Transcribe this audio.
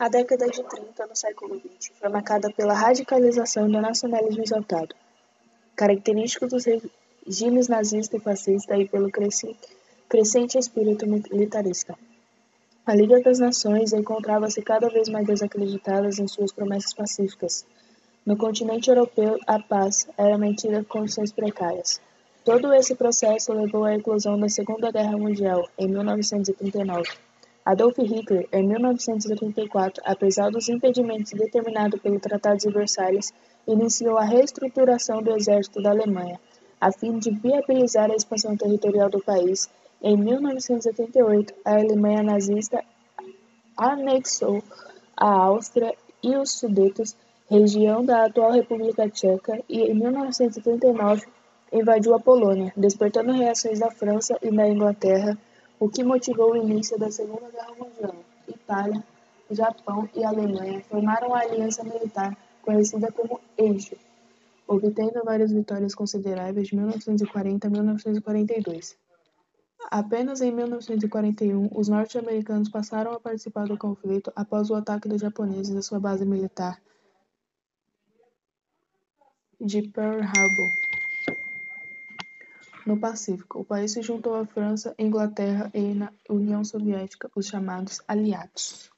A década de 30 no século XX foi marcada pela radicalização do nacionalismo exaltado, característico dos regimes nazista e fascista e pelo crescente espírito militarista. A Liga das Nações encontrava-se cada vez mais desacreditada em suas promessas pacíficas. No continente europeu, a paz era mantida em condições precárias. Todo esse processo levou à eclosão da Segunda Guerra Mundial, em 1939. Adolf Hitler, em 1934, apesar dos impedimentos determinados pelo Tratado de Versalhes, iniciou a reestruturação do exército da Alemanha, a fim de viabilizar a expansão territorial do país. Em 1978, a Alemanha nazista anexou a Áustria e os Sudetos, região da atual República Tcheca, e em 1939 invadiu a Polônia, despertando reações da França e da Inglaterra o que motivou o início da Segunda Guerra Mundial. Itália, Japão e Alemanha formaram a aliança militar conhecida como Eixo, obtendo várias vitórias consideráveis de 1940 a 1942. Apenas em 1941, os norte-americanos passaram a participar do conflito após o ataque dos japoneses à sua base militar de Pearl Harbor no Pacífico, o país se juntou à França, Inglaterra e na União Soviética, os chamados Aliados.